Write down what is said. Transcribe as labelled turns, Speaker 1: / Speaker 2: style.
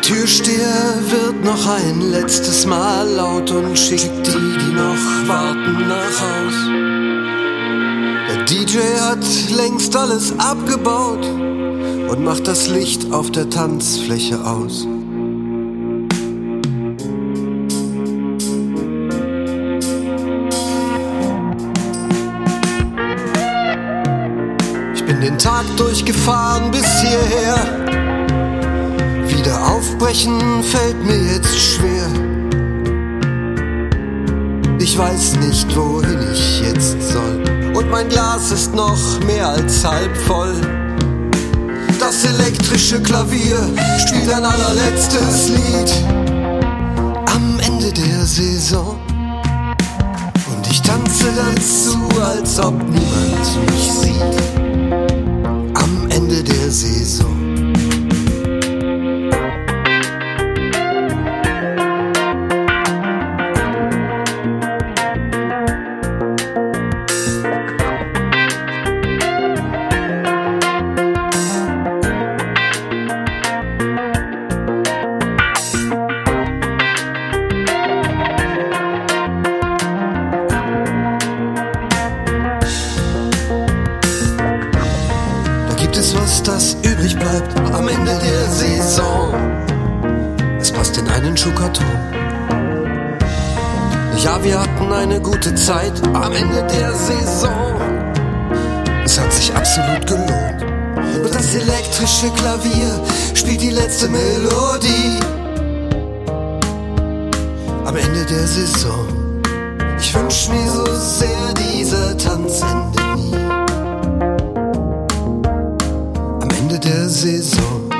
Speaker 1: Türsteher wird noch ein letztes Mal laut und schickt die, die noch warten, nach Haus. Der DJ hat längst alles abgebaut und macht das Licht auf der Tanzfläche aus. Ich bin den Tag durchgefahren bis hierher. Aufbrechen fällt mir jetzt schwer. Ich weiß nicht, wohin ich jetzt soll. Und mein Glas ist noch mehr als halb voll. Das elektrische Klavier spielt ein allerletztes Lied am Ende der Saison. Und ich tanze dazu, als ob niemand mich sieht. Gibt es was, das übrig bleibt am Ende der Saison. Es passt in einen Schuhkarton. Ja, wir hatten eine gute Zeit am Ende der Saison. Es hat sich absolut gelohnt. Und das elektrische Klavier spielt die letzte Melodie. Am Ende der Saison. Ich wünsch mir so sehr, dieser Tanz endet Ende der Saison.